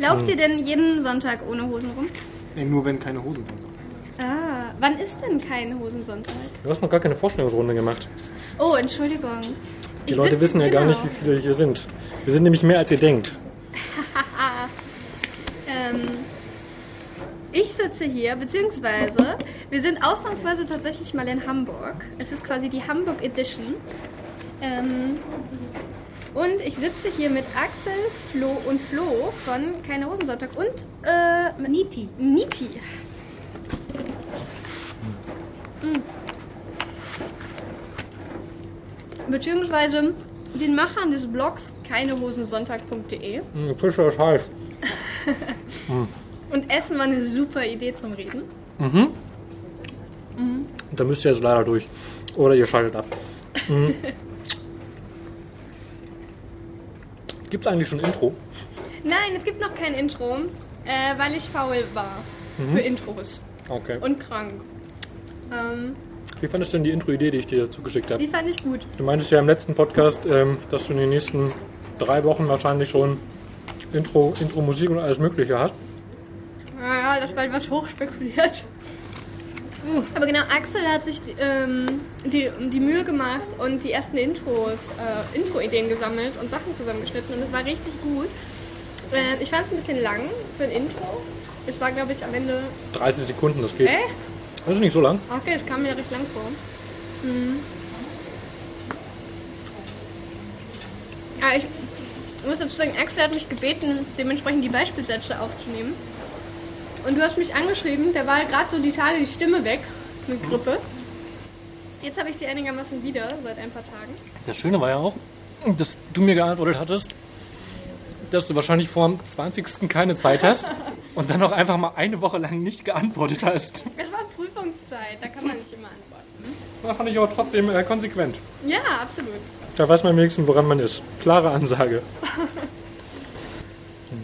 Lauft ihr denn jeden Sonntag ohne Hosen rum? Nee, nur wenn keine Hosen sind. Ah, wann ist denn kein Hosensonntag? Du hast noch gar keine Vorstellungsrunde gemacht. Oh, Entschuldigung. Die Leute wissen ja gar nicht, wie viele hier sind. Wir sind nämlich mehr, als ihr denkt. Ähm, ich sitze hier, beziehungsweise wir sind ausnahmsweise tatsächlich mal in Hamburg. Es ist quasi die Hamburg Edition. Ähm, und ich sitze hier mit Axel, Flo und Flo von Keine Hosensonntag und äh, Niti. Niti. Mm. Beziehungsweise den Machern des Blogs keinehosensonntag.de. Hm, Fischer ist heiß. Und Essen war eine super Idee zum Reden. Da müsst ihr jetzt leider durch. Oder ihr schaltet ab. Mhm. Gibt es eigentlich schon Intro? Nein, es gibt noch kein Intro, äh, weil ich faul war für Intros Okay. und krank. Ähm, Wie fandest du denn die Intro-Idee, die ich dir zugeschickt habe? die fand ich gut. Du meintest ja im letzten Podcast, ähm, dass du in den nächsten drei Wochen wahrscheinlich schon Intro, Intro-Musik und alles Mögliche hast. Naja, das war etwas hochspekuliert. Aber genau, Axel hat sich ähm, die, die Mühe gemacht und die ersten Intros, äh, Intro-Ideen gesammelt und Sachen zusammengeschnitten und es war richtig gut. Äh, ich fand es ein bisschen lang für ein Intro. Es war, glaube ich, am Ende. 30 Sekunden, das geht. Äh? Das ist nicht so lang. Okay, das kam mir recht lang vor. Mhm. Ja, ich muss dazu sagen, Axel hat mich gebeten, dementsprechend die Beispielsätze aufzunehmen. Und du hast mich angeschrieben, da war gerade so die Tage die Stimme weg mit Grippe. Jetzt habe ich sie einigermaßen wieder seit ein paar Tagen. Das Schöne war ja auch, dass du mir geantwortet hattest, dass du wahrscheinlich vor dem 20. keine Zeit hast und dann auch einfach mal eine Woche lang nicht geantwortet hast. Es war Prüfungszeit, da kann man nicht immer antworten. Da fand ich aber trotzdem äh, konsequent. Ja, absolut. Da weiß man wenigstens, woran man ist. Klare Ansage.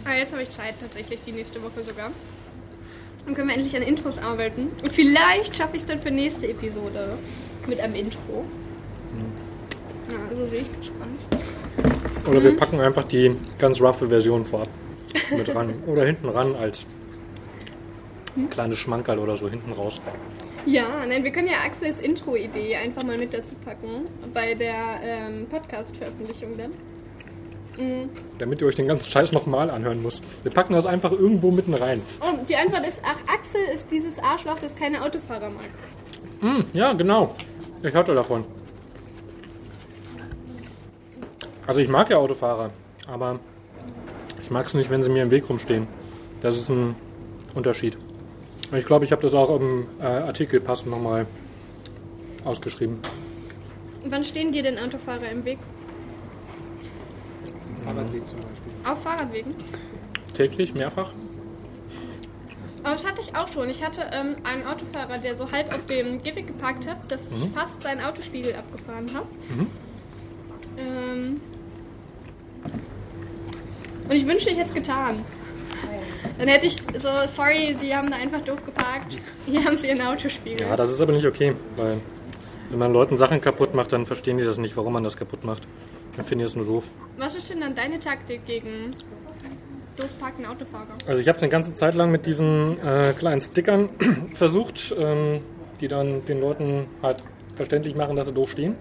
Aber jetzt habe ich Zeit tatsächlich, die nächste Woche sogar. Dann können wir endlich an Intros arbeiten. Und vielleicht schaffe ich es dann für nächste Episode mit einem Intro. Ja, also sehe ich das gar nicht. Oder wir packen einfach die ganz roughe Version vorab mit ran. Oder hinten ran als kleines Schmankerl oder so hinten raus. Ja, nein, wir können ja Axels Intro-Idee einfach mal mit dazu packen bei der ähm, Podcast-Veröffentlichung dann. Mhm. Damit ihr euch den ganzen Scheiß nochmal anhören müsst. Wir packen das einfach irgendwo mitten rein. Und die Antwort ist, ach, Axel ist dieses Arschloch, das keine Autofahrer mag. Hm, ja, genau. Ich hatte davon. Also ich mag ja Autofahrer, aber ich mag es nicht, wenn sie mir im Weg rumstehen. Das ist ein Unterschied. Ich glaube, ich habe das auch im äh, Artikel passend nochmal ausgeschrieben. Wann stehen dir denn Autofahrer im Weg? Fahrradweg zum Beispiel. Auf Fahrradwegen? Täglich, mehrfach. Aber das hatte ich auch schon. Ich hatte ähm, einen Autofahrer, der so halb auf dem Gehweg geparkt hat, dass ich fast seinen Autospiegel abgefahren habe. Ähm, und ich wünschte, ich hätte es getan. Dann hätte ich so, sorry, Sie haben da einfach doof geparkt. Hier haben Sie Ihren Autospiegel. Ja, das ist aber nicht okay, weil wenn man Leuten Sachen kaputt macht, dann verstehen die das nicht, warum man das kaputt macht. Dann finden die es nur doof. Was ist denn dann deine Taktik gegen doof parkende Autofahrer? Also ich habe es eine ganze Zeit lang mit diesen äh, kleinen Stickern versucht, ähm, die dann den Leuten halt verständlich machen, dass sie doof stehen.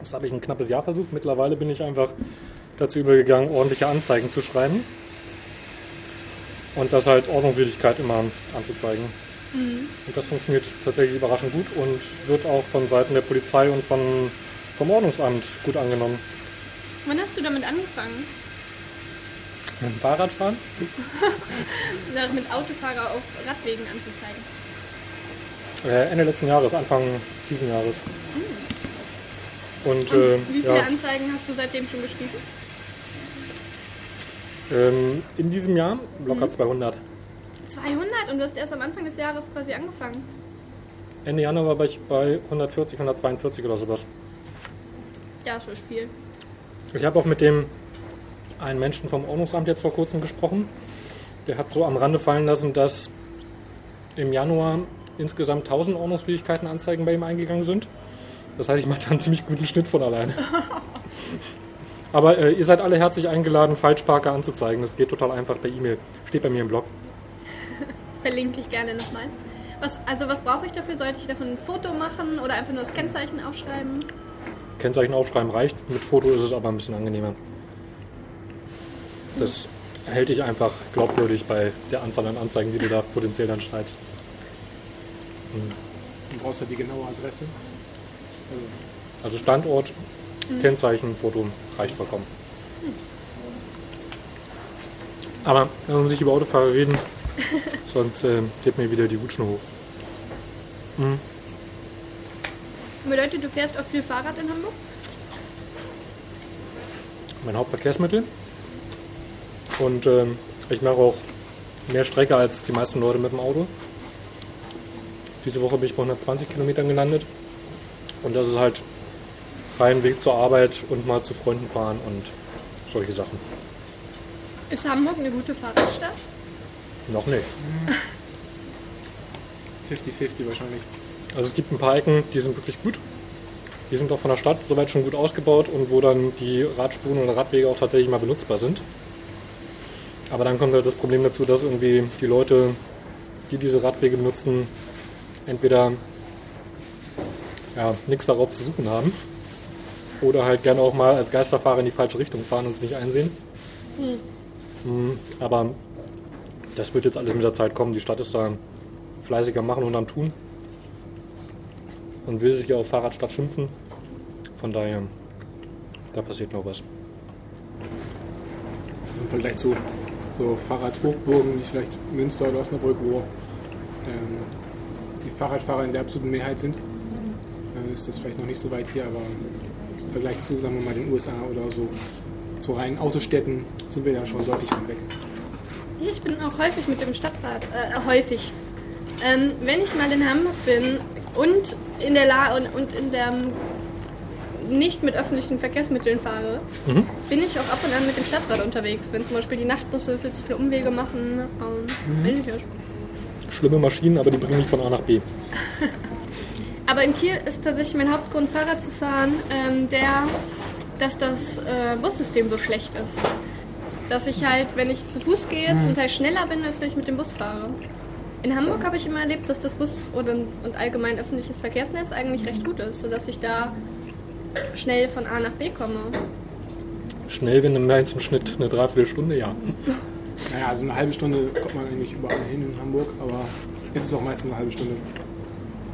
Das habe ich ein knappes Jahr versucht. Mittlerweile bin ich einfach dazu übergegangen, ordentliche Anzeigen zu schreiben. Und das halt Ordnungswidrigkeit immer anzuzeigen. Und das funktioniert tatsächlich überraschend gut und wird auch von Seiten der Polizei und von, vom Ordnungsamt gut angenommen. Wann hast du damit angefangen? Mit dem Fahrradfahren? Mit Autofahrer auf Radwegen anzuzeigen? Äh, Ende letzten Jahres, Anfang diesen Jahres. Und, Und äh, wie viele ja, Anzeigen hast du seitdem schon geschrieben? ähm, in diesem Jahr locker 200. 200 und du hast erst am Anfang des Jahres quasi angefangen. Ende Januar war ich bei 140, 142 oder sowas. Ja, das ist viel. Ich habe auch mit dem einen Menschen vom Ordnungsamt jetzt vor kurzem gesprochen. Der hat so am Rande fallen lassen, dass im Januar insgesamt 1000 Ordnungsfähigkeiten-Anzeigen bei ihm eingegangen sind. Das heißt, ich mache da einen ziemlich guten Schnitt von alleine. Aber äh, ihr seid alle herzlich eingeladen, Falschparker anzuzeigen. Das geht total einfach per E-Mail. Steht bei mir im Blog. Verlinke ich gerne nochmal. Was, also was brauche ich dafür? Sollte ich davon ein Foto machen oder einfach nur das Kennzeichen aufschreiben? Kennzeichen aufschreiben reicht. Mit Foto ist es aber ein bisschen angenehmer. Das hält dich einfach glaubwürdig bei der Anzahl an Anzeigen, die du da potenziell dann schreibst. Du brauchst ja die genaue Adresse. Also, Also Standort, Kennzeichen, Foto reicht vollkommen. Aber wenn wir nicht über Autofahrer reden, sonst äh, geht mir wieder die Hutschnur hoch. Bedeutet, du fährst auch viel Fahrrad in Hamburg? Mein Hauptverkehrsmittel. Und ähm, ich mache auch mehr Strecke als die meisten Leute mit dem Auto. Diese Woche bin ich bei 120 Kilometern gelandet. Und das ist halt rein Weg zur Arbeit und mal zu Freunden fahren und solche Sachen. Ist Hamburg eine gute Fahrradstadt? Noch nicht. 50-50 wahrscheinlich. Also es gibt ein paar Ecken, die sind wirklich gut. Die sind auch von der Stadt soweit schon gut ausgebaut und wo dann die Radspuren oder Radwege auch tatsächlich mal benutzbar sind. Aber dann kommt halt das Problem dazu, dass irgendwie die Leute, die diese Radwege benutzen, entweder ja, nichts darauf zu suchen haben oder halt gerne auch mal als Geisterfahrer in die falsche Richtung fahren und es nicht einsehen. Hm, Aber das wird jetzt alles mit der Zeit kommen. Die Stadt ist da fleißig am Machen und am Tun und will sich ja auf Fahrradstadt schimpfen. Von daher, da passiert noch was. Im Vergleich zu so Fahrradhochburgen wie vielleicht Münster oder Osnabrück, wo ähm, die Fahrradfahrer in der absoluten Mehrheit sind, äh, ist das vielleicht noch nicht so weit hier, aber im Vergleich zu, sagen wir mal, den USA oder so, zu reinen Autostädten sind wir da schon deutlich von weg. Ich bin auch häufig mit dem Stadtrat, äh, häufig. Ähm, wenn ich mal in Hamburg bin und in der La und, und in der nicht mit öffentlichen Verkehrsmitteln fahre, bin ich auch ab und an mit dem Stadtrat unterwegs. Wenn zum Beispiel die Nachtbusse viel zu viele Umwege machen, ähm, bin ich ja schon. Schlimme Maschinen, aber die bringen mich von A nach B. Aber in Kiel ist tatsächlich mein Hauptgrund, Fahrrad zu fahren, ähm, der, dass das äh, Bussystem so schlecht ist. Dass ich halt, wenn ich zu Fuß gehe, zum Teil schneller bin, als wenn ich mit dem Bus fahre. In Hamburg habe ich immer erlebt, dass das Bus und allgemein öffentliches Verkehrsnetz eigentlich recht gut ist, sodass ich da schnell von A nach B komme. Schnell, wenn du meinst im Schnitt eine Dreiviertelstunde, ja. Naja, also eine halbe Stunde kommt man eigentlich überall hin in Hamburg, aber es ist auch meistens eine halbe Stunde.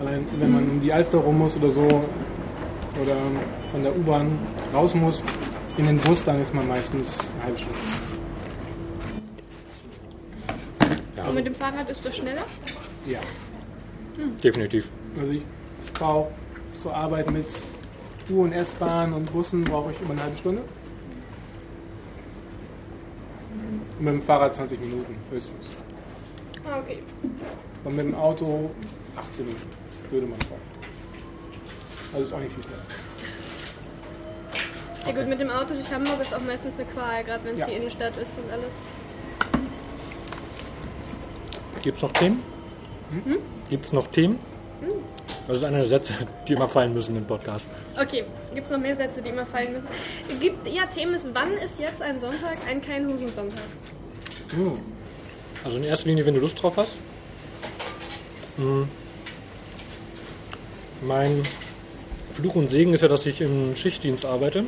Allein wenn man um die Alster rum muss oder so oder von der U-Bahn raus muss in den Bus, dann ist man meistens eine halbe Stunde. Ja Und also, mit dem Fahrrad ist das schneller? Ja, definitiv. also ich, ich brauche zur Arbeit mit U- und S-Bahn und Bussen brauche ich immer eine halbe Stunde. Und mit dem Fahrrad 20 Minuten höchstens. Ah, okay. Und mit dem Auto 18 Minuten würde man brauchen. Also ist auch nicht viel schneller. Ja gut, mit dem Auto durch Hamburg ist auch meistens eine Qual, gerade wenn es Ja. die Innenstadt ist und alles. Gibt es noch Themen? Gibt es noch Themen? Das ist einer der Sätze, die immer fallen müssen im Podcast. Okay, gibt es noch mehr Sätze, die immer fallen müssen? Gibt, ja, Themen ist, wann ist jetzt ein Sonntag ein kein Husensonntag? Hm. Also in erster Linie, wenn du Lust drauf hast. Hm. Mein Fluch und Segen ist ja, dass ich im Schichtdienst arbeite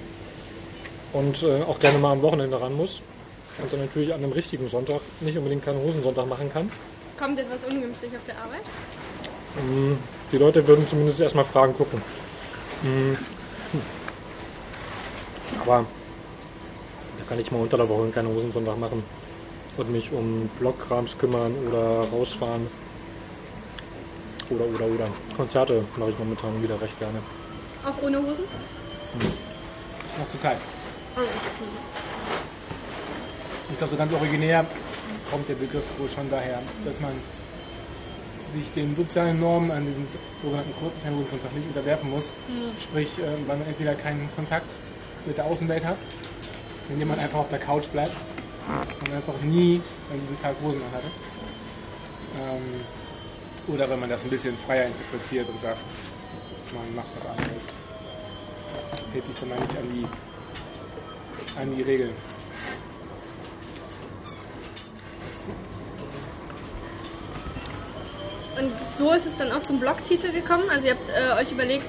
und äh, auch gerne mal am Wochenende ran muss. Und dann natürlich an einem richtigen Sonntag nicht unbedingt keinen Hosensonntag machen kann. Kommt etwas ungünstig auf der Arbeit? Hm, Die Leute würden zumindest erstmal Fragen gucken. Hm. Hm. Aber da kann ich mal unter der Woche keinen Hosensonntag machen und mich um Blockkrams kümmern oder rausfahren. Oder, oder, oder. Konzerte mache ich momentan wieder recht gerne. Auch ohne Hosen? Noch zu kalt. Oh, Ich glaube, so ganz originär kommt der Begriff wohl schon daher, dass man sich den sozialen Normen an diesem sogenannten Sonntag nicht unterwerfen muss. Sprich, äh, weil man entweder keinen Kontakt mit der Außenwelt hat, indem man einfach auf der Couch bleibt und einfach nie an diesem Tag Hosen anhatte. Ähm, oder wenn man das ein bisschen freier interpretiert und sagt, man macht was anderes, hält sich dann mal nicht an die an die Regeln. Und so ist es dann auch zum Blogtitel gekommen. Also ihr habt äh, euch überlegt,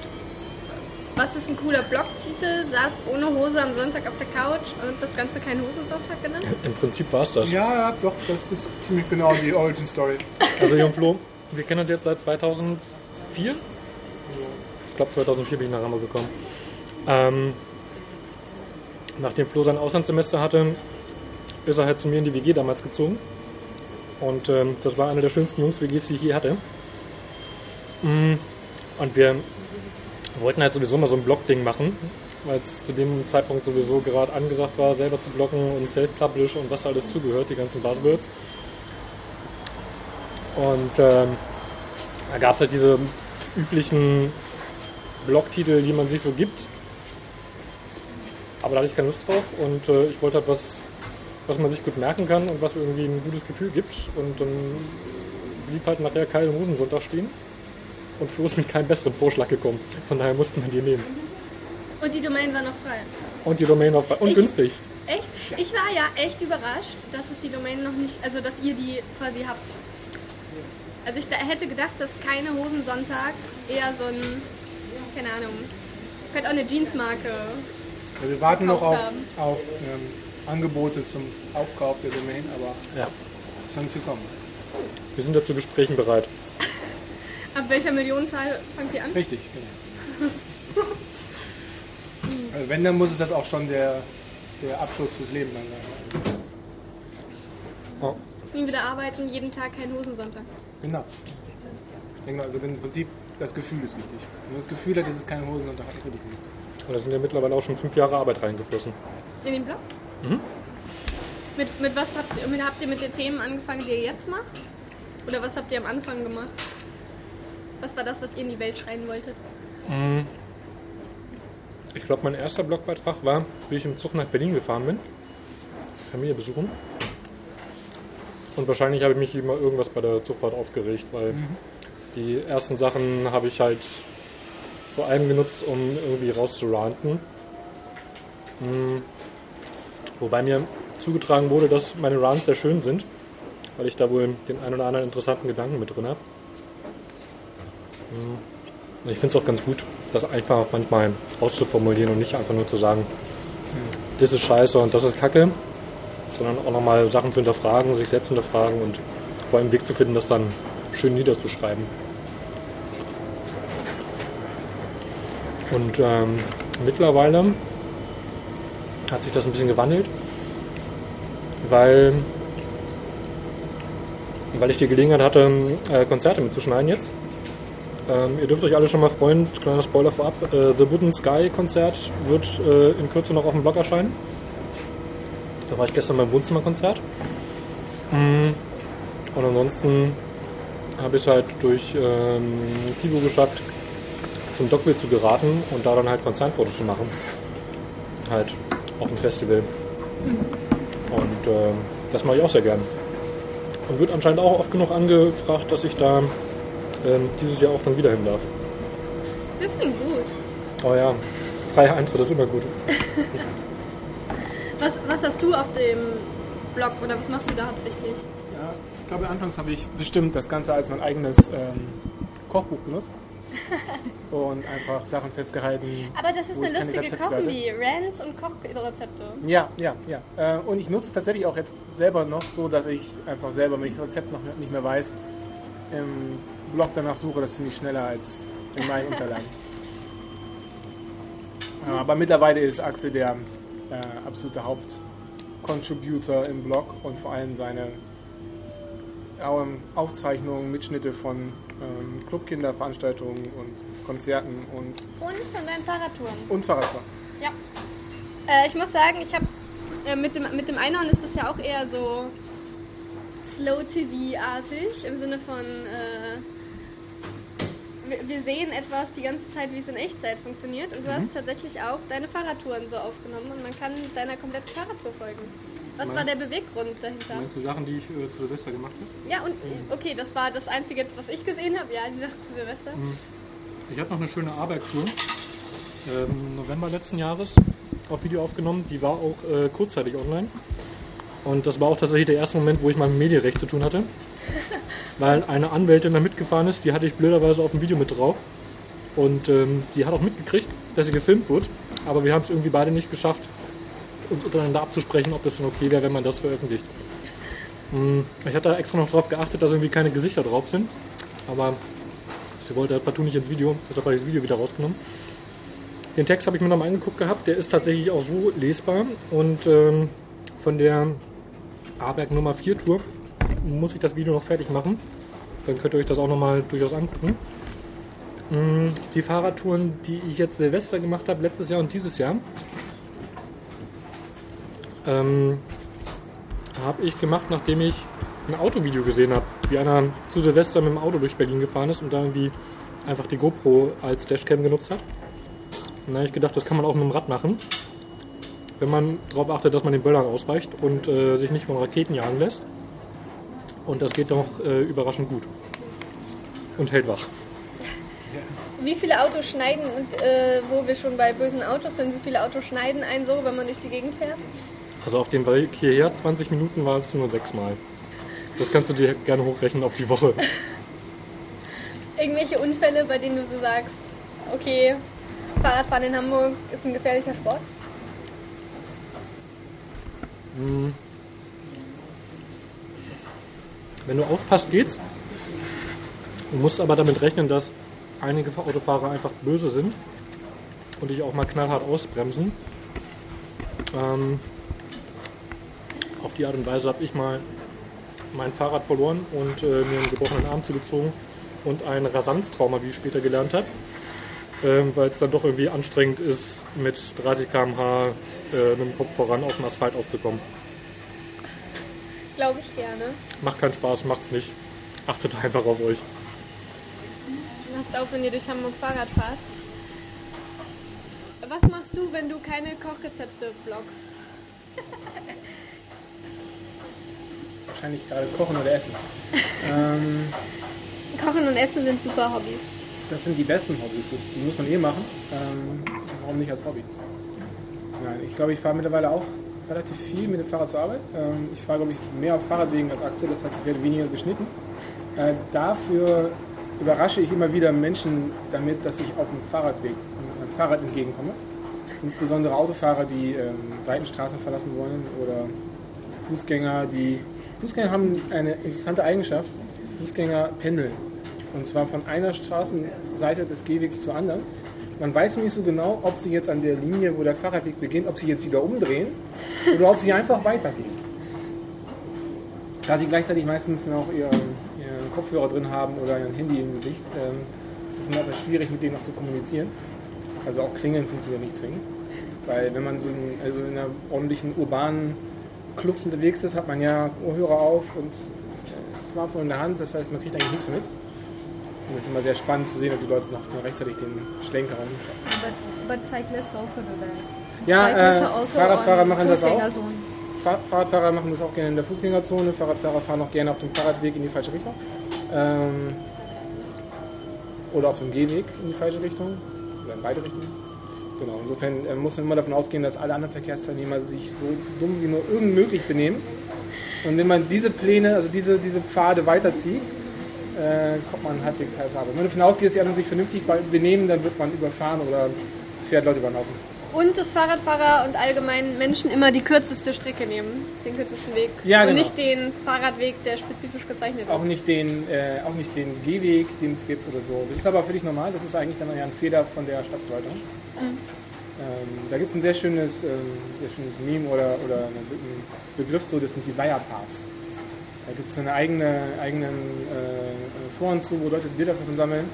was ist ein cooler Blogtitel? Saß ohne Hose am Sonntag auf der Couch und das Ganze kein Hose-Sonntag genannt? Im Prinzip war es das. Ja, ja, doch, das ist ziemlich genau die Origin Story. Also Jung Flo, wir kennen uns jetzt seit 2004. Ich glaube 2004 bin ich nach Hamburg gekommen. Ähm, nachdem Flo sein Auslandssemester hatte, ist er halt zu mir in die WG damals gezogen. Und ähm, das war eine der schönsten Jungs-WGs, die ich je hatte. Mm, Und wir wollten halt sowieso mal so ein Blog-Ding machen, weil es zu dem Zeitpunkt sowieso gerade angesagt war, selber zu blocken und Self-Publish und was alles zugehört, die ganzen Buzzwords. Und ähm, da gab es halt diese üblichen Blogtitel, die man sich so gibt. Aber da hatte ich keine Lust drauf und äh, ich wollte halt was, was man sich gut merken kann und was irgendwie ein gutes Gefühl gibt. Und dann blieb halt nachher Keil Hosensonntag stehen. Und Flo ist mit keinem besseren Vorschlag gekommen. Von daher mussten wir die nehmen. Und die Domain war noch frei. Und die Domain auch und Ich- günstig. Echt? Ich war ja echt überrascht, dass es die Domain noch nicht, also dass ihr die quasi habt. Also ich da- hätte gedacht, dass keine Hosensonntag eher so ein, keine Ahnung, könnte auch eine Jeansmarke. Ja, wir warten noch auf, haben. auf ähm, Angebote zum Aufkauf der Domain, aber Ja. ist noch nicht gekommen. Wir sind ja zu Gesprächen bereit. Ab welcher Millionenzahl fangt ihr an? Richtig, genau. also wenn, dann muss es das auch schon der, der Abschluss fürs Leben dann sein. Oh. Nie wieder arbeiten, jeden Tag kein Hosensonntag. Genau. Genau, also im Prinzip das Gefühl ist wichtig. Wenn man das Gefühl hat, es ist keine Hose, dann hat es nicht gut. Und da sind ja mittlerweile auch schon fünf Jahre Arbeit reingeflossen. In den Blog? Mhm. Mit, mit was habt ihr, mit, habt ihr mit den Themen angefangen, die ihr jetzt macht? Oder was habt ihr am Anfang gemacht? Was war das, was ihr in die Welt schreien wolltet? Ich glaube, mein erster Blogbeitrag war, wie ich im Zug nach Berlin gefahren bin. Familie besuchen. Und wahrscheinlich habe ich mich immer irgendwas bei der Zugfahrt aufgeregt, weil die ersten Sachen habe ich halt vor allem genutzt, um irgendwie rauszuranten. Hm. Wobei mir zugetragen wurde, dass meine Runs sehr schön sind, weil ich da wohl den ein oder anderen interessanten Gedanken mit drin habe. Und ich finde es auch ganz gut, das einfach manchmal auszuformulieren und nicht einfach nur zu sagen, das ist scheiße und das ist kacke, sondern auch nochmal Sachen zu hinterfragen, sich selbst hinterfragen und vor allem einen Weg zu finden, das dann schön niederzuschreiben. Und ähm, mittlerweile hat sich das ein bisschen gewandelt, weil, weil ich die Gelegenheit hatte, äh, Konzerte mitzuschneiden jetzt. Ähm, ihr dürft euch alle schon mal freuen, kleiner Spoiler vorab, äh, The Wooden Sky Konzert wird äh, in Kürze noch auf dem Blog erscheinen. Da war ich gestern beim Wohnzimmerkonzert. Mm. Und ansonsten habe ich halt durch ähm, Pivo geschafft, zum Dockville zu geraten und da dann halt Konzertfotos zu machen. Halt auf dem Festival. Und ähm, das mache ich auch sehr gern. Und wird anscheinend auch oft genug angefragt, dass ich da ähm, dieses Jahr auch dann wieder hin darf. Das klingt gut. Oh ja, freier Eintritt ist immer gut. Was, was hast du auf dem Blog oder was machst du da hauptsächlich? Ja, ich glaube, anfangs habe ich bestimmt das Ganze als mein eigenes ähm, Kochbuch benutzt. Und einfach Sachen festgehalten. Aber das ist eine lustige Rezepte Kombi. Rants und Kochrezepte. Ja, ja, ja. Äh, und ich nutze es tatsächlich auch jetzt selber noch so, dass ich einfach selber, wenn ich das Rezept noch nicht mehr weiß, im Blog danach suche. Das finde ich schneller als in meinen Unterlagen. Ja, aber mittlerweile ist Axel der äh, absolute Hauptcontributor im Blog und vor allem seine ähm, Aufzeichnungen, Mitschnitte von ähm, Clubkinderveranstaltungen und Konzerten und, Und von deinen Fahrradtouren. und Fahrradfahren. Ja. Äh, ich muss sagen, ich habe äh, mit, dem, mit dem Einhorn ist das ja auch eher so Slow-TV-artig im Sinne von äh, wir, wir sehen etwas die ganze Zeit, wie es in Echtzeit funktioniert und du hast tatsächlich auch deine Fahrradtouren so aufgenommen und man kann deiner kompletten Fahrradtour folgen. Was war der Beweggrund dahinter? Meinst du Sachen, die ich äh, zu Silvester gemacht habe? Ja, und okay, das war das Einzige jetzt, was ich gesehen habe. Ja, die Sache zu Silvester. Ich hatte noch eine schöne Arbeitstour. Ähm, November letzten Jahres auf Video aufgenommen. Die war auch äh, kurzzeitig online. Und das war auch tatsächlich der erste Moment, wo ich mal mit Medienrecht zu tun hatte. Weil eine Anwältin da mitgefahren ist, die hatte ich blöderweise auf dem Video mit drauf. Und ähm, die hat auch mitgekriegt, dass sie gefilmt wird. Aber wir haben es irgendwie beide nicht geschafft, uns untereinander abzusprechen, ob das dann okay wäre, wenn man das veröffentlicht. Hm, Ich hatte extra noch darauf geachtet, dass irgendwie keine Gesichter drauf sind. Aber sie wollte halt partout nicht ins Video, deshalb habe ich das Video wieder rausgenommen. Den Text habe ich mir nochmal angeguckt gehabt, der ist tatsächlich auch so lesbar. Und ähm, von der A-Berg Nummer 4 Tour muss ich das Video noch fertig machen. Dann könnt ihr euch das auch nochmal durchaus angucken. Mm, Die Fahrradtouren, die ich jetzt Silvester gemacht habe, letztes Jahr und dieses Jahr, ähm, habe ich gemacht, nachdem ich ein Autovideo gesehen habe, wie einer zu Silvester mit dem Auto durch Berlin gefahren ist und da irgendwie einfach die GoPro als Dashcam genutzt hat. Und da habe ich gedacht, das kann man auch mit dem Rad machen, wenn man darauf achtet, dass man den Böllern ausweicht und äh, sich nicht von Raketen jagen lässt. Und das geht doch äh, überraschend gut. Und hält wach. Wie viele Autos schneiden, und, äh, wo wir schon bei bösen Autos sind, wie viele Autos schneiden einen so, wenn man durch die Gegend fährt? Also auf dem Weg hierher 20 Minuten war es nur sechsmal. Das kannst du dir gerne hochrechnen auf die Woche. Irgendwelche Unfälle, bei denen du so sagst, okay, Fahrradfahren in Hamburg ist ein gefährlicher Sport? Wenn du aufpasst, geht's. Du musst aber damit rechnen, dass einige Autofahrer einfach böse sind und dich auch mal knallhart ausbremsen. Ähm, auf die Art und Weise habe ich mal mein Fahrrad verloren und äh, mir einen gebrochenen Arm zugezogen und ein Rasanztrauma, wie ich später gelernt habe. Ähm, Weil es dann doch irgendwie anstrengend ist, mit 30 km/h äh, mit dem Kopf voran auf den Asphalt aufzukommen. Glaube ich gerne. Macht keinen Spaß, macht's nicht. Achtet einfach auf euch. Lasst auf, wenn ihr durch Hamburg Fahrrad fahrt. Was machst du, wenn du keine Kochrezepte bloggst? Wahrscheinlich gerade kochen oder essen. ähm, Kochen und Essen sind super Hobbys. das sind die besten Hobbys. Das, die muss man eh machen. Ähm, warum nicht als Hobby? Nein, ich glaube, ich fahre mittlerweile auch relativ viel mit dem Fahrrad zur Arbeit. Ähm, ich fahre, glaube ich, mehr auf Fahrradwegen als Achse. Das heißt, ich werde weniger geschnitten. Äh, dafür überrasche ich immer wieder Menschen damit, dass ich auf dem Fahrradweg, einem Fahrrad entgegenkomme. Insbesondere Autofahrer, die ähm, Seitenstraßen verlassen wollen oder Fußgänger, die. Fußgänger haben eine interessante Eigenschaft. Fußgänger pendeln. Und zwar von einer Straßenseite des Gehwegs zur anderen. Man weiß nicht so genau, ob sie jetzt an der Linie, wo der Fahrradweg beginnt, ob sie jetzt wieder umdrehen oder ob sie einfach weitergehen. Da sie gleichzeitig meistens noch ihren, ihren Kopfhörer drin haben oder ein Handy im Gesicht, ähm, ist es immer etwas schwierig, mit denen noch zu kommunizieren. Also auch Klingeln funktioniert nicht zwingend. Weil wenn man so in, also in einer ordentlichen urbanen Kluft unterwegs ist, hat man ja Ohrhörer auf und Smartphone in der Hand. Das heißt, man kriegt eigentlich nichts mit. Und es ist immer sehr spannend zu sehen, ob die Leute noch rechtzeitig den Schlenker umschauen. But, but cyclists also do that. Ja, äh, also Fahrradfahrer machen das auch. Fahr Fahrradfahrer machen das auch gerne in der Fußgängerzone. Fahrradfahrer fahren auch gerne auf dem Fahrradweg in die falsche Richtung. Ähm, oder auf dem Gehweg in die falsche Richtung. Oder in beide Richtungen. Genau, insofern äh, muss man immer davon ausgehen, dass alle anderen Verkehrsteilnehmer sich so dumm wie nur irgend möglich benehmen. Und wenn man diese Pläne, also diese, diese Pfade weiterzieht, äh, kommt man halbwegs heiß ab. Wenn man davon ausgeht, dass die anderen sich vernünftig be- benehmen, dann wird man überfahren oder fährt Leute über den Haufen. Und dass Fahrradfahrer und allgemein Menschen immer die kürzeste Strecke nehmen, den kürzesten Weg. Ja, und genau. nicht den Fahrradweg, der spezifisch gezeichnet Auch ist. nicht den, äh, auch nicht den Gehweg, den es gibt oder so. Das ist aber völlig normal. Das ist eigentlich dann eher ein Fehler von der Stadtverwaltung. Ähm, da gibt es ein sehr schönes, ähm, sehr schönes Meme oder, oder einen Begriff zu, das sind Desire Paths. Da gibt es eine eigene, eigenen äh, Foren zu, wo Leute Bilder davon sammeln.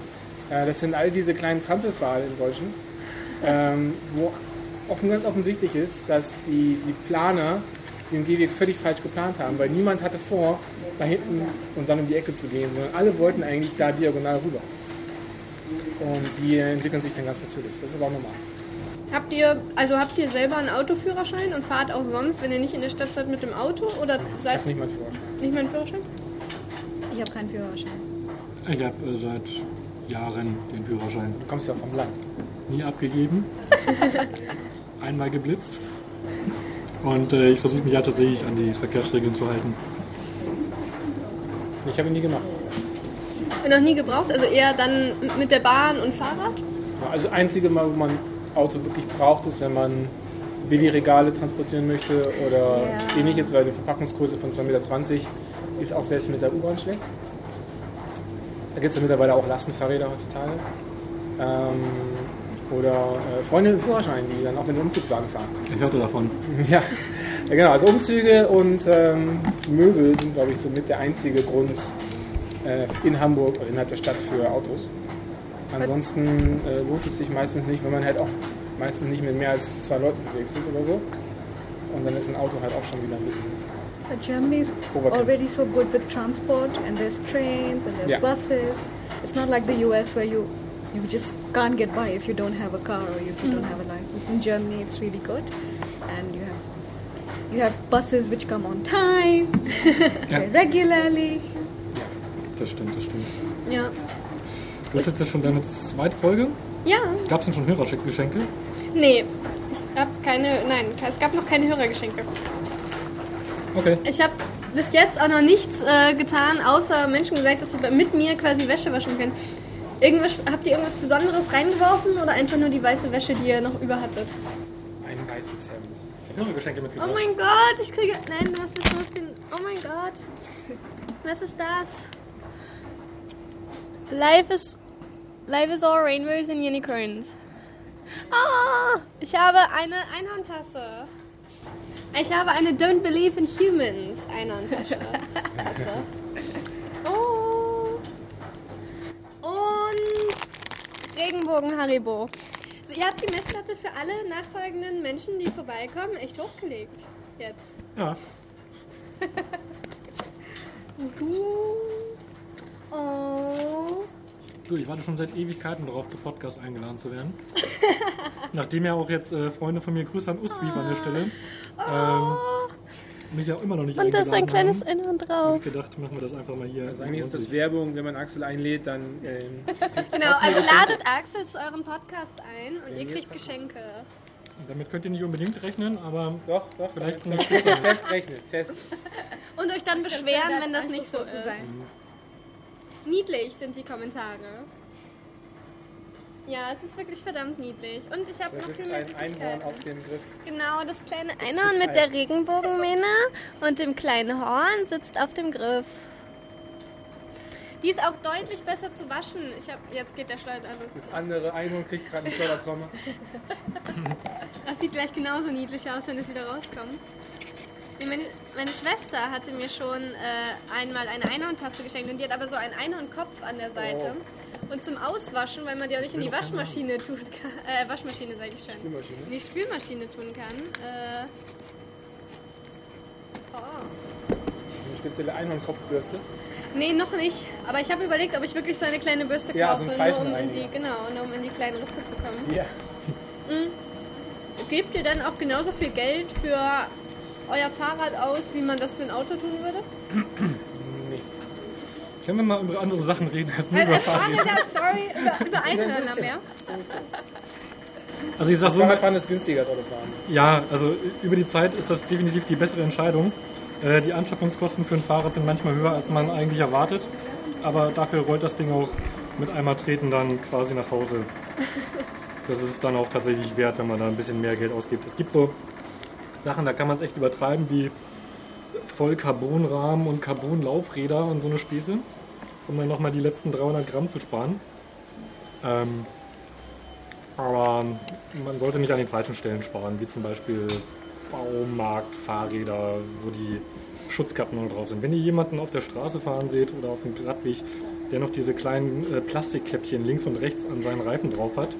Äh, das sind all diese kleinen Trampelpfade im Deutschen, ähm, wo offen, ganz offensichtlich ist, dass die, die Planer den Gehweg völlig falsch geplant haben, weil niemand hatte vor, da hinten und dann um die Ecke zu gehen, sondern alle wollten eigentlich da diagonal rüber. Und die entwickeln sich dann ganz natürlich. Das ist aber auch normal. Habt ihr, also habt ihr selber einen Autoführerschein und fahrt auch sonst, wenn ihr nicht in der Stadt seid, mit dem Auto? Oder Ich seid habe nicht mal einen Führerschein. nicht mal einen Führerschein? Ich habe keinen Führerschein. Ich habe äh, seit Jahren den Führerschein Du kommst ja vom Land. nie abgegeben. einmal geblitzt. Und äh, ich versuche mich ja tatsächlich an die Verkehrsregeln zu halten. Ich habe ihn nie gemacht. Noch nie gebraucht, also eher dann mit der Bahn und Fahrrad? Also einzige Mal, wo man Auto wirklich braucht, ist, wenn man Babyregale transportieren möchte oder Ja. ähnliches, weil die Verpackungsgröße von 2,20 Meter ist auch selbst mit der U-Bahn schlecht. Da gibt es ja mittlerweile auch Lastenfahrräder heutzutage. Ähm, oder äh, Freunde im Führerschein, die dann auch mit dem Umzugswagen fahren. Ich hörte davon. Ja, ja genau. Also Umzüge und ähm, Möbel sind, glaube ich, so mit der einzige Grund äh, in Hamburg oder innerhalb der Stadt für Autos. Ansonsten äh, lohnt es sich meistens nicht, wenn man halt auch meistens nicht mit mehr als zwei Leuten unterwegs ist oder so. Und dann ist ein Auto halt auch schon wieder ein bisschen. But Germany is already so good with transport, and there's trains and there's Yeah. buses. It's not like the US where you you just can't get by if you don't have a car or if you don't have a license. In Germany, it's really good, and you have you have buses which come on time very regularly. Das stimmt, das stimmt. Ja. Du hast jetzt ja schon deine zweite Folge. Ja, Gab es denn schon Hörergeschenke? nee. Es gab keine, nein, es gab noch keine Hörergeschenke. Okay. Ich habe bis jetzt auch noch nichts äh, getan, außer Menschen gesagt, dass sie mit mir quasi Wäsche waschen können. Irgendwas, habt ihr irgendwas Besonderes reingeworfen oder einfach nur die weiße Wäsche, die ihr noch über hattet? Ein weißes Hemd. Ich habe Hörergeschenke Oh mitgebracht. mein Gott, ich kriege. Nein, du hast das du hast den. Oh mein Gott. Was ist das? Life is. Life is all rainbows and unicorns. Ah, ich habe eine Einhorntasse. Ich habe eine Don't Believe in Humans Einhorntasche. Tasse. Oh. Regenbogen Haribo. So, ihr habt die Messlatte für alle nachfolgenden Menschen, die vorbeikommen, echt hochgelegt. Jetzt. Ja. Oh. Du, ich warte schon seit Ewigkeiten darauf, zu Podcast eingeladen zu werden. Nachdem ja auch jetzt äh, Freunde von mir, Grüße an Usbeef an der Stelle, ähm, mich ja immer noch nicht Und da ist ein kleines habe drauf. ich gedacht, machen wir das einfach mal hier. Also eigentlich ist das. Werbung, wenn man Axel einlädt, dann ähm, Genau, also ladet Axel zu euren Podcast ein und ihr kriegt Geschenke. Damit könnt ihr nicht unbedingt rechnen, aber Doch, doch, Vielleicht vielleicht kommt fest, fest rechnen, fest. Und euch dann beschweren, wenn das nicht so zu ist. sein. Niedlich sind die Kommentare. Ja, es ist wirklich verdammt niedlich. Und ich habe noch viel mehr ein Einhorn auf dem Griff. Genau, das kleine Einhorn mit der Regenbogenmähne und dem kleinen Horn sitzt auf dem Griff. Die ist auch deutlich besser zu waschen. Ich hab, jetzt geht der Schleuder los. Das andere Einhorn kriegt gerade einen Fördertrauma. Das sieht gleich genauso niedlich aus, wenn es wieder rauskommt. Meine, Schwester hatte mir schon äh, einmal eine Einhorntasse geschenkt und die hat aber so einen Einhornkopf an der Seite. Und zum Auswaschen, weil man die auch nicht in die Waschmaschine tun kann, äh, Waschmaschine sage ich schon, Spülmaschine. in die Spülmaschine tun kann. Äh, oh. Eine spezielle Einhornkopfbürste. Nee, noch nicht. Aber ich habe überlegt, ob ich wirklich so eine kleine Bürste kaufe, Ja, so ein nur um in die, genau, nur um in die kleinen Risse zu kommen. Ja. Gebt ihr dann auch genauso viel Geld für euer Fahrrad aus, wie man das für ein Auto tun würde? Nee. können wir mal über andere Sachen reden als nur Als, über als Fahrräder, Fahrräder. sorry, über, über Einhörner mehr. Also ich sag so, Fahrradfahren ist günstiger als Autofahren. ja, also über die Zeit ist das definitiv die bessere Entscheidung. Äh, die Anschaffungskosten für ein Fahrrad sind manchmal höher, als man eigentlich erwartet. Aber dafür rollt das Ding auch mit einmal treten dann quasi nach Hause. Das ist es dann auch tatsächlich wert, wenn man da ein bisschen mehr Geld ausgibt. Es gibt so Sachen, da kann man es echt übertreiben, wie voll Carbonrahmen und Carbonlaufräder und so eine Spieße, um dann nochmal die letzten 300 Gramm zu sparen. Ähm, aber man sollte nicht an den falschen Stellen sparen, wie zum Beispiel Baumarkt, Fahrräder, wo die Schutzkappen noch drauf sind. Wenn ihr jemanden auf der Straße fahren seht oder auf dem Radweg, der noch diese kleinen äh, Plastikkäppchen links und rechts an seinen Reifen drauf hat,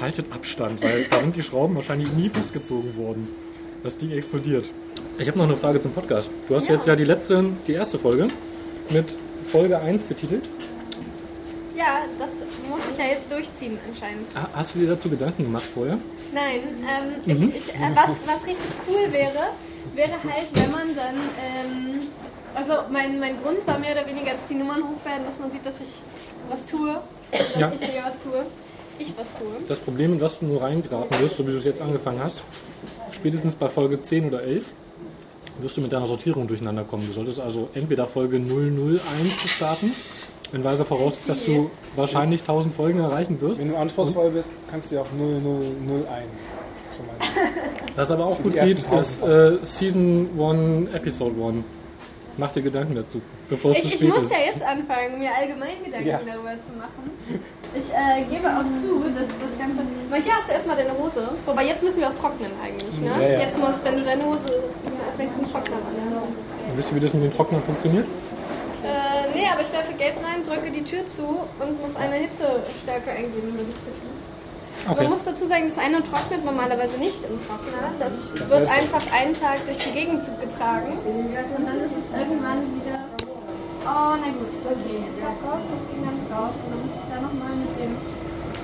haltet Abstand, weil da sind die Schrauben wahrscheinlich nie festgezogen worden. Das Ding explodiert. Ich habe noch eine Frage zum Podcast. Du hast jetzt ja die letzte, die erste Folge mit Folge 1 betitelt. Ja, das muss ich ja jetzt durchziehen anscheinend. Ha- Hast du dir dazu Gedanken gemacht vorher? Nein, ähm, ich, ich, äh, was, was richtig cool wäre, wäre halt, wenn man dann, ähm, also mein, mein Grund war mehr oder weniger, dass die Nummern hoch werden, dass man sieht, dass ich was tue, dass Ja. ich hier was tue. ich was tue. Das Problem, in das du nur reingeraten wirst, so wie du es jetzt angefangen hast, spätestens bei Folge 10 oder 11, wirst du mit deiner Sortierung durcheinander kommen. Du solltest also entweder Folge 001 starten, in weiser Voraussicht, dass du wahrscheinlich 1000 Folgen erreichen wirst. Wenn du anspruchsvoll bist, kannst du ja auch 0001 schon mal. Was aber auch Für gut geht, 1000 ist äh, Season 1, Episode 1. Mach dir Gedanken dazu, bevor es zu Ich, ich spät muss ist. ja jetzt anfangen, mir allgemein Gedanken Ja. darüber zu machen. Ich äh, gebe auch zu, dass das Ganze. Weil hier hast du erstmal deine Hose. Wobei jetzt müssen wir auch trocknen eigentlich. Ne? Ja, ja. Jetzt muss, wenn du deine Hose fängst zum Trocknen an. Wisst ihr, wie das mit den Trocknern funktioniert? Äh, nee, aber ich werfe Geld rein, drücke die Tür zu und muss eine Hitzestärke eingeben, ich. Okay. Man muss dazu sagen, das eine trocknet normalerweise nicht im Trockner. Das, Das wird einfach einen Tag durch die Gegend getragen. Und dann ist es irgendwann wieder. Oh, na gut, okay. Das raus, das ging ganz raus. Und dann muss ich da nochmal mit dem.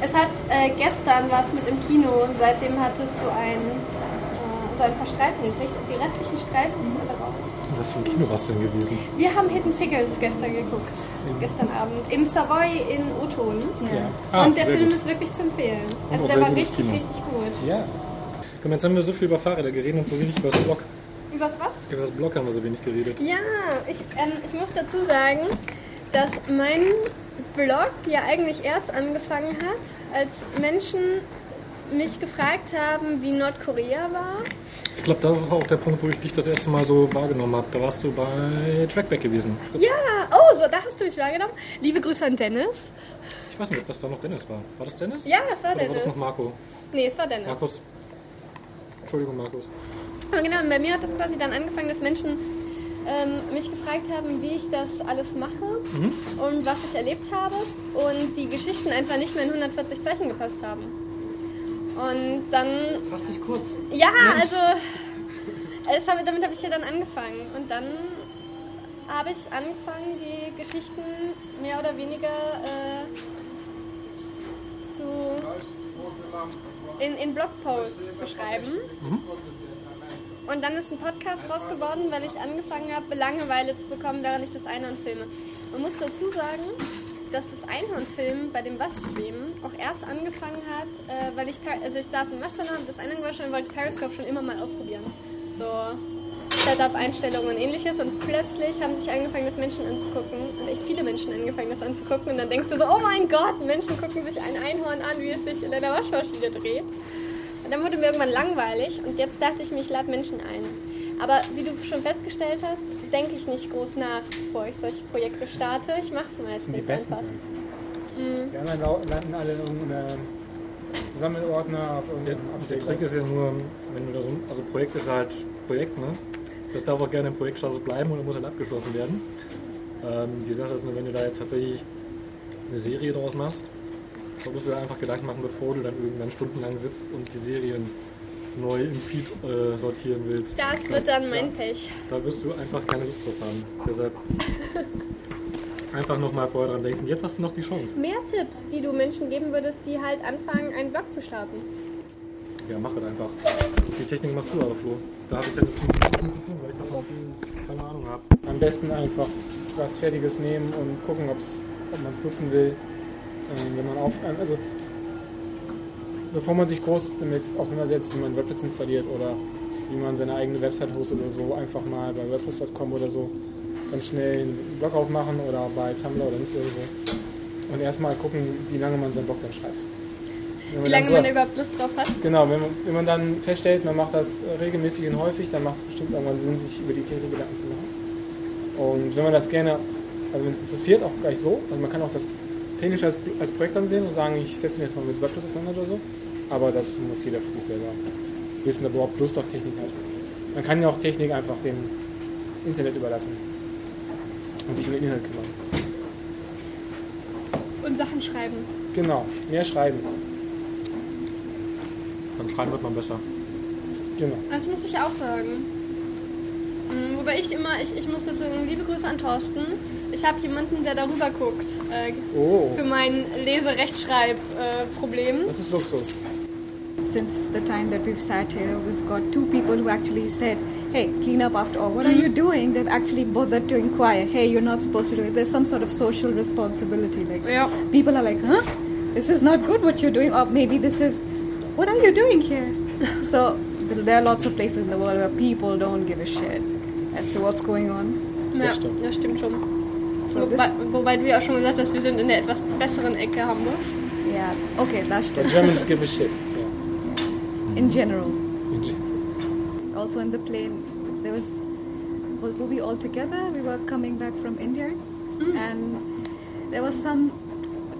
Es hat äh, gestern was mit im Kino und seitdem hat es so ein, so ein paar Streifen gekriegt. Und die restlichen Streifen sind alle raus. Was für ein Kino war es denn gewesen? Wir haben Hidden Figures gestern geguckt. Gestern Abend. Im Savoy in O-Ton. Ja. Ah, und der Film gut. ist wirklich zu empfehlen. Also auch der war richtig, Kino. richtig gut. Ja. Komm, jetzt haben wir so viel über Fahrräder geredet und so wenig über das Blog. Übers was? Über das Blog haben wir so wenig geredet. Ja, ich, ähm, ich muss dazu sagen, dass mein Blog ja eigentlich erst angefangen hat, als Menschen mich gefragt haben, wie Nordkorea war. Ich glaube, da war auch der Punkt, wo ich dich das erste Mal so wahrgenommen habe. Da warst du bei Trackback gewesen. Fritz. Ja, oh, so, da hast du mich wahrgenommen. Liebe Grüße an Dennis. Ich weiß nicht, ob das da noch Dennis war. War das Dennis? Ja, das war Oder war das Dennis. noch Marco? Nee, es war Dennis. Markus. Entschuldigung, Markus. Aber genau, bei mir hat das quasi dann angefangen, dass Menschen ähm, mich gefragt haben, wie ich das alles mache und was ich erlebt habe und die Geschichten einfach nicht mehr in 140 Zeichen gepasst haben. Und dann, Fass dich kurz. ja, also es habe, damit habe ich ja dann angefangen und dann habe ich angefangen, die Geschichten mehr oder weniger äh, zu in, in Blogposts zu schreiben. Und dann ist ein Podcast draus geworden, weil ich angefangen habe, Langeweile zu bekommen, während ich das Einhorn filme. Man muss dazu sagen, dass das Einhornfilm bei dem Waschstream auch erst angefangen hat, äh, weil ich, also ich saß im Waschsalon, habe das Einhorn gewaschen und wollte Periscope schon immer mal ausprobieren. So Setup-Einstellungen und ähnliches und plötzlich haben sich angefangen, das Menschen anzugucken und echt viele Menschen angefangen, das anzugucken und dann denkst du so, oh mein Gott, Menschen gucken sich ein Einhorn an, wie es sich in einer Waschmaschine dreht. Und dann wurde mir irgendwann langweilig und jetzt dachte ich mir, ich lade Menschen ein. Aber wie du schon festgestellt hast, denke ich nicht groß nach, bevor ich solche Projekte starte. Ich mache es meistens die besten. einfach. Die anderen landen alle in irgendeinem Sammelordner auf Der, irgendeinem der Trick ist ja nur, wenn du da so, also Projekt ist halt Projekt, ne? Das darf auch gerne im Projektstatus bleiben oder muss halt abgeschlossen werden. Ähm, die Sache ist nur, wenn du da jetzt tatsächlich eine Serie draus machst, solltest du dir einfach Gedanken machen, bevor du dann irgendwann stundenlang sitzt und die Serien neu im Feed äh, sortieren willst. Das wird dann mein Pech. Da wirst du einfach keine Lust drauf haben. Deshalb einfach nochmal vorher dran denken. Jetzt hast du noch die Chance. Mehr Tipps, die du Menschen geben würdest, die halt anfangen, einen Blog zu starten. Ja, mach halt einfach. Die Technik machst du aber, Flo. Da habe ich ja nichts zu tun, weil ich davon keine Ahnung habe. Am besten einfach was Fertiges nehmen und gucken, ob's, ob man es nutzen will. Ähm, wenn man auf, ähm, also bevor man sich groß damit auseinandersetzt, wie man WordPress installiert oder wie man seine eigene Website hostet oder so, einfach mal bei WordPress.com oder so ganz schnell einen Blog aufmachen oder bei Tumblr oder Insta oder so und erstmal gucken, wie lange man seinen Blog dann schreibt. Wie lange so- man überhaupt Lust drauf hat. Genau, wenn man, wenn man dann feststellt, man macht das regelmäßig und häufig, dann macht es bestimmt irgendwann Sinn, sich über die Theorie Gedanken zu machen. Und wenn man das gerne, also wenn es interessiert, auch gleich so, also man kann auch das technisch als, als Projekt ansehen und sagen, ich setze mich jetzt mal mit WordPress auseinander oder so, aber das muss jeder für sich selber wissen, ob er überhaupt Lust auf Technik hat. Man kann ja auch Technik einfach dem Internet überlassen und sich um den Inhalt kümmern. Und Sachen schreiben. Genau, mehr schreiben. Beim Schreiben wird man besser. Genau. Das muss ich auch sagen. Mm, Wobei ich immer, ich, ich muss dazu sagen, liebe Grüße an Thorsten. Ich habe jemanden, der darüber guckt. Äh, Oh, für mein Lese-Rechtschreib-Problem. das ist Luxus. Since the time that we've sat here, we've got two people who actually said, Hey, clean up after all. What are you doing? They've actually bothered to inquire, Hey, you're not supposed to do it. There's some sort of social responsibility. Like, ja. people are like, Huh? this is not good what you're doing, or maybe this is, what are you doing here? so there are lots of places in the world where people don't give a shit as to what's going on. Ja, stimmt. das stimmt schon. So Wobei, this, wobei du ja auch schon gesagt hast, wir sind in der etwas besseren Ecke Hamburg. yeah, okay, that's The. Germans give a shit. Yeah. In general. In Ge- Also in the plane, there was, well, were we all together? We were coming back from India, mm. and there was some.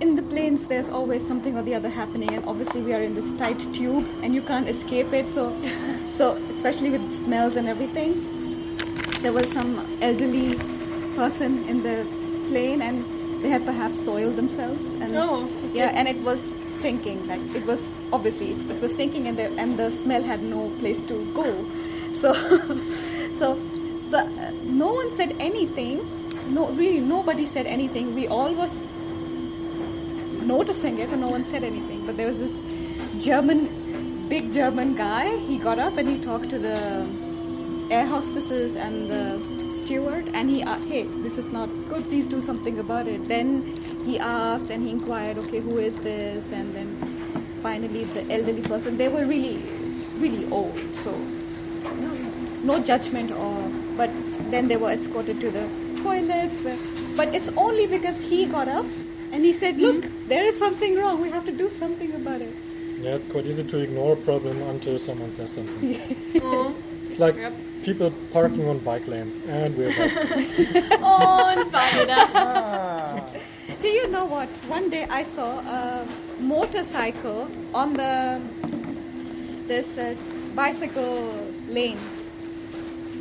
In the planes, there's always something or the other happening, and obviously we are in this tight tube, and you can't escape it. So, so especially with smells and everything, there was some elderly person in the plane, and they had perhaps soiled themselves, and Oh, yeah, and it was stinking. Like it was obviously it was stinking, and the and the smell had no place to go. So, so, so uh, no one said anything. No, really, nobody said anything. We all was noticing it, and no one said anything. But there was this German, big German guy. He got up and he talked to the air hostesses and the steward, and he asked, "Hey, this is not good. Please do something about it." Then he asked and he inquired, "Okay, who is this?" And then finally, the elderly person. They were really, really old, so no, no judgment or. But then they were escorted to the toilets. Where, but it's only because he got up and he said, "Look, mm-hmm. there is something wrong. We have to do something about it." Yeah, it's quite easy to ignore a problem until someone says something. Oh. It's like Yep. People parking on bike lanes. And we're back. Und Fahrräder. Do you know what? One day I saw a motorcycle on the this uh, bicycle lane.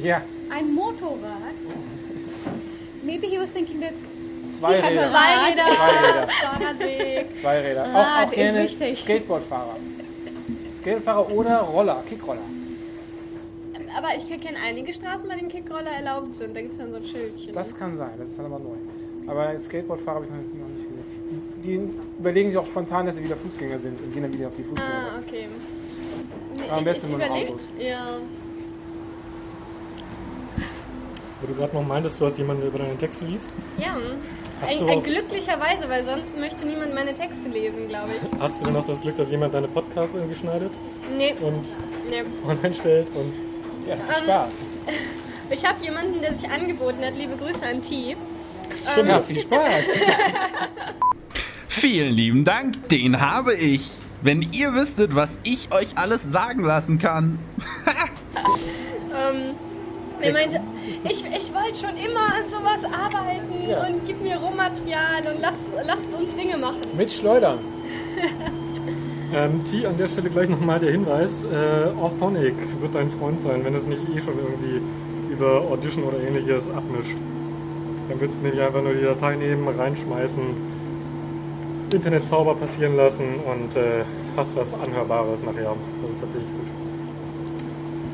Ja, Ein Motorrad. Maybe he was thinking that zwei Räder. Zwei Räder. Zwei Räder. Zwei Räder. Rad Auch, auch gerne. Skateboardfahrer. Skateboardfahrer oder Roller, Kickroller. Aber ich kenne einige Straßen, bei denen Kickroller erlaubt sind. Da gibt es dann so ein Schildchen. Das kann sein, das ist dann aber neu. Aber Skateboardfahrer habe ich noch nicht, noch nicht gesehen. Die, die überlegen sich auch spontan, dass sie wieder Fußgänger sind und gehen dann wieder auf die Fußgänger. ah, okay. Nee, Aber am besten überleg- Autos. Ja. Wo du gerade noch meintest, du hast jemanden, der über deine Texte liest. Ja. Ein, ein glücklicherweise, weil sonst möchte niemand meine Texte lesen, glaube ich. Hast du denn noch das Glück, dass jemand deine Podcasts irgendwie schneidet Nee, und nee. online stellt? Und Ja, viel Ähm, Spaß. Ich habe jemanden, der sich angeboten hat. Liebe Grüße an T. Stimmt, ja, viel Spaß. Vielen lieben Dank, den habe ich. Wenn ihr wüsstet, was ich euch alles sagen lassen kann. Ähm, er meinte, ich, ich wollte schon immer an sowas arbeiten Ja. und gib mir Rohmaterial und lasst, lasst uns Dinge machen. Mit Schleudern. Ähm, T, an der Stelle gleich nochmal der Hinweis: äh, Orphonic wird dein Freund sein, wenn es nicht eh schon irgendwie über Audition oder ähnliches abmischt. Dann willst du nämlich einfach nur die Datei nehmen, reinschmeißen, Internetzauber passieren lassen und äh, hast was Anhörbares nachher. Das ist tatsächlich gut.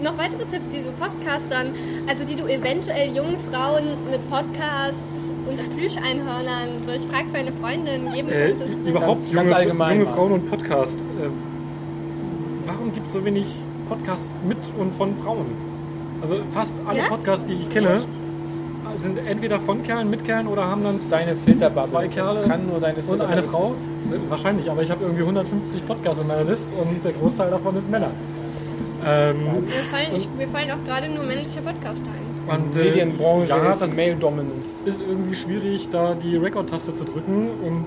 Noch weitere Tipps, die so Podcastern, also die du eventuell jungen Frauen mit Podcasts und Plüscheinhörnern, so ich frage für eine Freundin, geben Äh, könntest. überhaupt ganz junge, allgemein junge. Frauen und Podcast. Äh, warum gibt es so wenig Podcasts mit und von Frauen? Also fast alle Ja? Podcasts, die ich kenne, Echt? sind entweder von Kerlen, mit Kerlen oder haben dann Das ist deine Filterbubble. zwei Kerle das kann nur deine und eine Frau. Äh, Wahrscheinlich, aber ich habe irgendwie 150 Podcasts in meiner Liste und der Großteil davon ist Männer. Ähm, Mir fallen, ich, mir fallen auch gerade nur männliche Podcasts ein. und, Die äh, Medienbranche ja, ist male-dominant. ist irgendwie schwierig, da die Record-Taste zu drücken und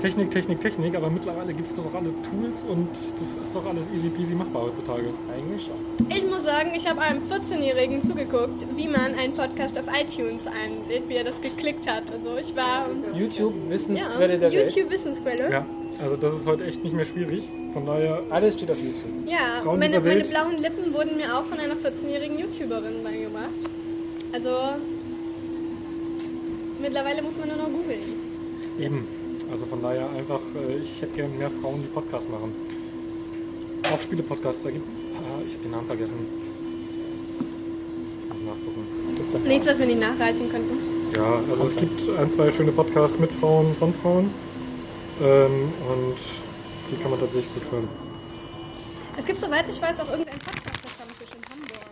Technik, Technik, Technik, aber mittlerweile gibt es doch alle Tools und das ist doch alles easy peasy machbar heutzutage. Eigentlich schon. Ich muss sagen, ich habe einem 14-Jährigen zugeguckt, wie man einen Podcast auf iTunes einlädt, wie er das geklickt hat. Also ich war YouTube, ja, Wissensquelle der Welt. YouTube-Wissensquelle. Ja, also das ist heute echt nicht mehr schwierig. Von daher, Alles steht auf YouTube. Ja, Frauen meine, meine blauen Lippen wurden mir auch von einer 14-jährigen YouTuberin beigebracht. Also mittlerweile muss man nur noch googeln. eben. Also von daher einfach, äh, ich hätte gerne mehr Frauen, die Podcasts machen. Auch Spiele-Podcasts, da gibt's, ah, ich habe den Namen vergessen. Muss nachgucken. Nichts, was wir nicht nachreichen könnten. Ja, also es dann. gibt ein, zwei schöne Podcasts mit Frauen, von Frauen. Ähm, und die kann man tatsächlich gut hören. Es gibt, soweit ich weiß, auch irgendein Podcast-Stammtisch in Hamburg,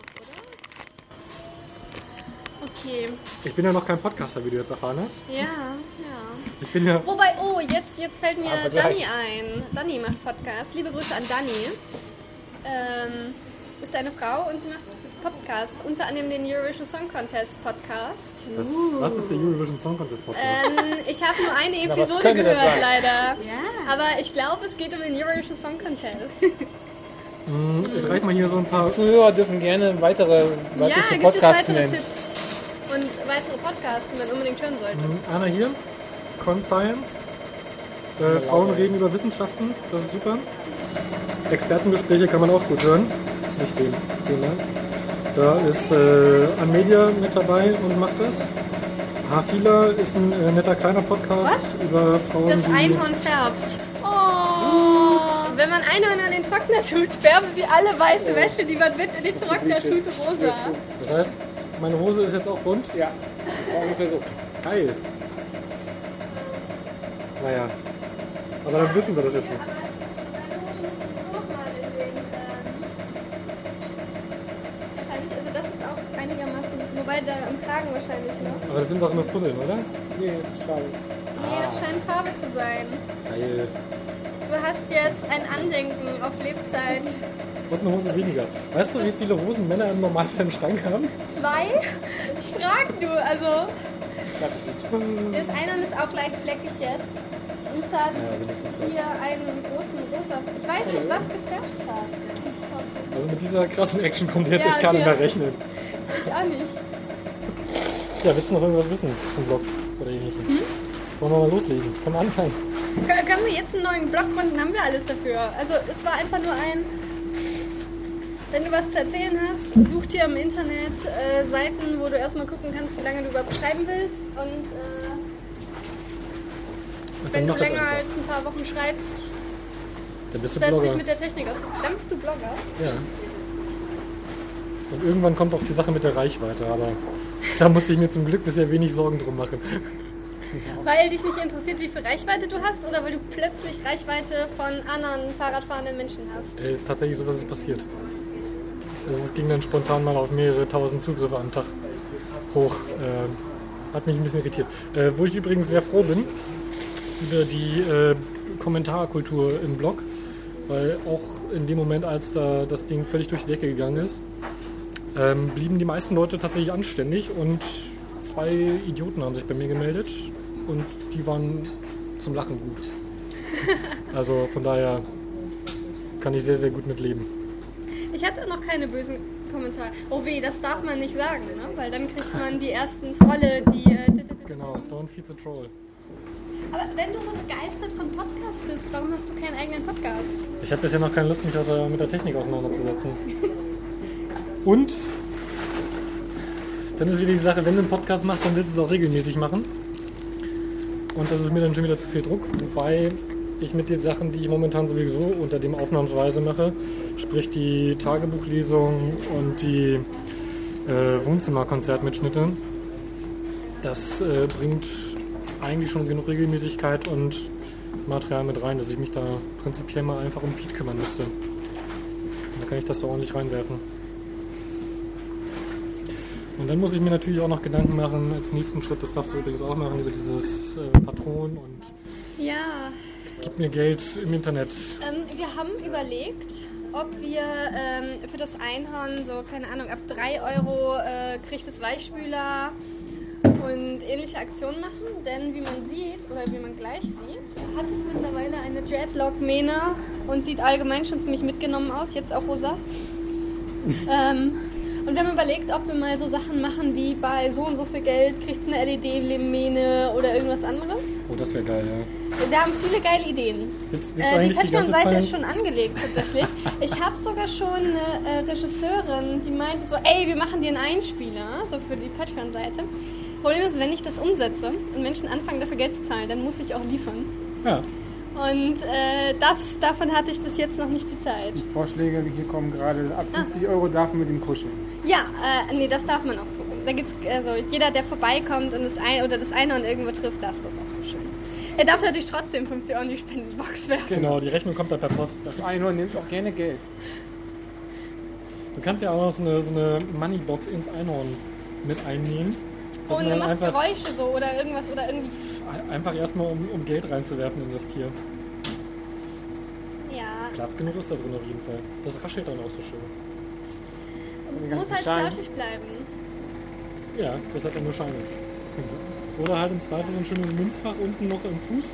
oder? Okay. Ich bin ja noch kein Podcaster, wie du jetzt erfahren hast. Ja, ja. Ich bin ja. Wobei, oh, jetzt, jetzt fällt mir Aber Dani gleich. ein. Dani macht Podcast. Liebe Grüße an Dani. Ähm, ist eine Frau und sie macht Podcast. Unter anderem den Eurovision Song Contest Podcast. Was, was ist der Eurovision Song Contest Podcast? Ähm, ich habe nur eine Episode das gehört, leider. Ja. Aber ich glaube, es geht um den Eurovision Song Contest. Hm, ich reiche mal hier so ein paar. Zuhörer dürfen gerne weitere, ja, weitere gibt es Podcasts weitere nennen. Tipps weitere Podcasts, die man unbedingt hören sollte. Hm, Einer hier. Conscience. Äh, Frauen reden über Wissenschaften. Das ist super. Expertengespräche kann man auch gut hören. Nicht den. den da. Da ist äh, Amelia mit dabei und macht das. Hafila ist ein äh, netter kleiner Podcast über Frauen, Das. Einhorn färbt. Oh. Wenn man Einhorn an den Trockner tut, färben sie alle weiße Wäsche, die man mit in den Trockner tut, rosa. Das heißt, meine Hose ist jetzt auch bunt. Ja, das war ungefähr so. Geil. Naja. Aber dann wissen wir das jetzt nicht. Wahrscheinlich, also das ist auch einigermaßen, wobei da im Kragen wahrscheinlich noch. Aber das sind doch nur Puzzeln, oder? Nee, das ist schade. Nee, das scheint Farbe zu sein. Geil. Du hast jetzt ein Andenken auf Lebzeit. Und eine Hose weniger. Weißt du, wie viele Hosen Männer im Normalfall im Schrank haben? Zwei? Ich frag du, also. Das Einhorn ist auch leicht fleckig jetzt. Und es hat Ja, hier einen großen rosa. Ich weiß nicht, was gefärbt hat. Also mit dieser krassen Action kommt jetzt Ja, echt keiner mehr rechnen. Ich auch nicht. Ja, willst du noch irgendwas wissen zum Blog? Oder ähnlichem? Hm? Wollen wir mal loslegen? Können wir anfangen? Kö- Können wir jetzt einen neuen Blog gründen? Haben wir alles dafür. Also es war einfach nur ein... Wenn du was zu erzählen hast, such dir im Internet äh, Seiten, wo du erstmal gucken kannst, wie lange du überhaupt schreiben willst. Und äh, Und wenn du länger als ein paar Wochen schreibst, Dann bist du setz dich Blogger. mit der Technik aus. Dann bist du Blogger. Ja. Und irgendwann kommt auch die Sache mit der Reichweite, aber da musste ich mir zum Glück bisher wenig Sorgen drum machen. Weil dich nicht interessiert, wie viel Reichweite du hast oder weil du plötzlich Reichweite von anderen Fahrradfahrenden Menschen hast? Äh, tatsächlich sowas ist passiert. Also es ging dann spontan mal auf mehrere tausend Zugriffe am Tag hoch. Äh, hat mich ein bisschen irritiert. Äh, wo ich übrigens sehr froh bin über die äh, Kommentarkultur im Blog, weil auch in dem Moment, als da das Ding völlig durch die Decke gegangen ist, ähm, blieben die meisten Leute tatsächlich anständig und zwei Idioten haben sich bei mir gemeldet und die waren zum Lachen gut. Also von daher kann ich sehr, sehr gut mit leben. Ich hatte noch keine bösen Kommentare. Oh weh, das darf man nicht sagen, ne? weil dann kriegt man die ersten Trolle, die... Äh, Genau, don't feed the troll. Aber wenn du so begeistert von Podcasts bist, warum hast du keinen eigenen Podcast? Ich habe bisher noch keine Lust, mich mit der Technik auseinanderzusetzen. Und dann ist wieder die Sache, wenn du einen Podcast machst, dann willst du es auch regelmäßig machen. Und das ist mir dann schon wieder zu viel Druck. Wobei ich mit den Sachen, die ich momentan sowieso unter dem Aufnahmsweise mache, sprich die Tagebuchlesung und die äh, Wohnzimmerkonzertmitschnitte, das äh, bringt eigentlich schon genug Regelmäßigkeit und Material mit rein, dass ich mich da prinzipiell mal einfach um Feed kümmern müsste. Da kann ich das da ordentlich reinwerfen. Und dann muss ich mir natürlich auch noch Gedanken machen, als nächsten Schritt, das darfst du übrigens auch machen, über dieses äh, Patron und Ja, gib mir Geld im Internet. ähm, wir haben überlegt, ob wir ähm, für das Einhorn so, keine Ahnung, ab 3 Euro äh, kriegt es Weichspüler und ähnliche Aktionen machen. Denn wie man sieht, oder wie man gleich sieht, hat es mittlerweile eine Dreadlock-Mähne und sieht allgemein schon ziemlich mitgenommen aus, jetzt auch rosa. ähm, und wir haben überlegt, ob wir mal so Sachen machen wie bei so und so viel Geld kriegt es eine LED-Mähne oder irgendwas anderes. Oh, das wäre geil, ja. Wir haben viele geile Ideen. Willst, willst Äh, die die Patreon-Seite ist schon angelegt tatsächlich. ich habe sogar schon eine äh, Regisseurin, die meinte so, ey, wir machen dir einen Einspieler, so für die Patreon-Seite. Problem ist, wenn ich das umsetze und Menschen anfangen dafür Geld zu zahlen, dann muss ich auch liefern. Ja, Und äh, das, davon hatte ich bis jetzt noch nicht die Zeit. Die Vorschläge hier kommen gerade. Ab Ah. 50 Euro darf man mit ihm kuscheln. Ja, äh, nee, das darf man auch so. Da gibt's also jeder, der vorbeikommt und das ein oder das Einhorn irgendwo trifft, darf das auch schön. Er darf natürlich trotzdem 50 Euro in die Spendenbox werfen. genau, die Rechnung kommt da per Post. Das Einhorn nimmt auch gerne Geld. Du kannst ja auch noch so eine, so eine Moneybox ins Einhorn mit einnehmen. dass Und du machst einfach, Geräusche so oder irgendwas oder irgendwie. einfach erstmal, um, um Geld reinzuwerfen in das Tier. Ja. Platz genug ist da drin auf jeden Fall. Das raschelt dann auch so schön. Muss halt Schein. flauschig bleiben. Ja, das hat dann nur Scheine. Oder halt im Zweifel so ein schönes Münzfach unten noch im Fuß.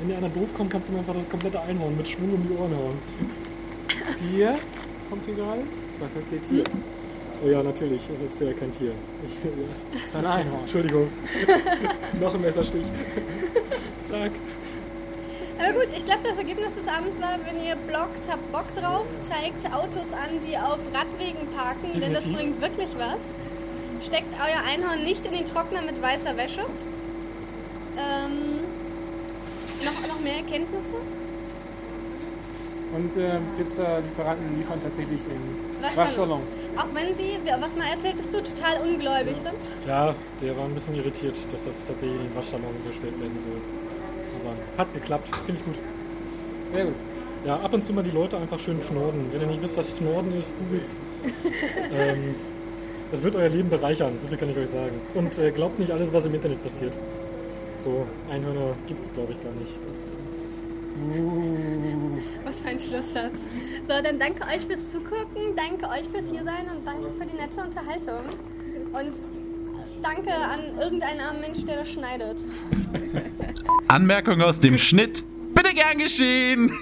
Wenn dir einer doof kommt, kannst du ihm einfach das komplette Einhorn mit Schwung um die Ohren hauen. Tier kommt hier gerade. Was heißt hier Tier? Oh ja, natürlich, es ist ja kein Tier. Ich, ja. Das ist ein Einhorn. Entschuldigung. noch ein Messerstich. Zack. Aber gut, ich glaube, das Ergebnis des Abends war, wenn ihr bloggt, habt Bock drauf, zeigt Autos an, die auf Radwegen parken, denn das Definitiv. bringt wirklich was. Steckt euer Einhorn nicht in den Trockner mit weißer Wäsche. Ähm, noch, noch mehr Erkenntnisse? Und äh, Pizzalieferanten liefern tatsächlich in Waschsalons. Auch wenn sie, was mal erzähltest du, total ungläubig sind. Ja, der war ein bisschen irritiert, dass das tatsächlich in den Waschsalon gestellt werden soll. Hat geklappt, finde ich gut. Sehr gut. Ja, ab und zu mal die Leute einfach schön fnorden. Wenn ihr nicht wisst, was Fnorden ist, googelt's. ähm, das wird euer Leben bereichern, so viel kann ich euch sagen. Und äh, glaubt nicht alles, was im Internet passiert. So, Einhörner gibt's, glaube ich, gar nicht. Was für ein Schlusssatz. So, dann danke euch fürs Zugucken, danke euch fürs Hiersein und danke für die nette Unterhaltung. Und danke an irgendeinen armen Mensch, der das schneidet. Anmerkung aus dem Schnitt. Bitte gern geschehen.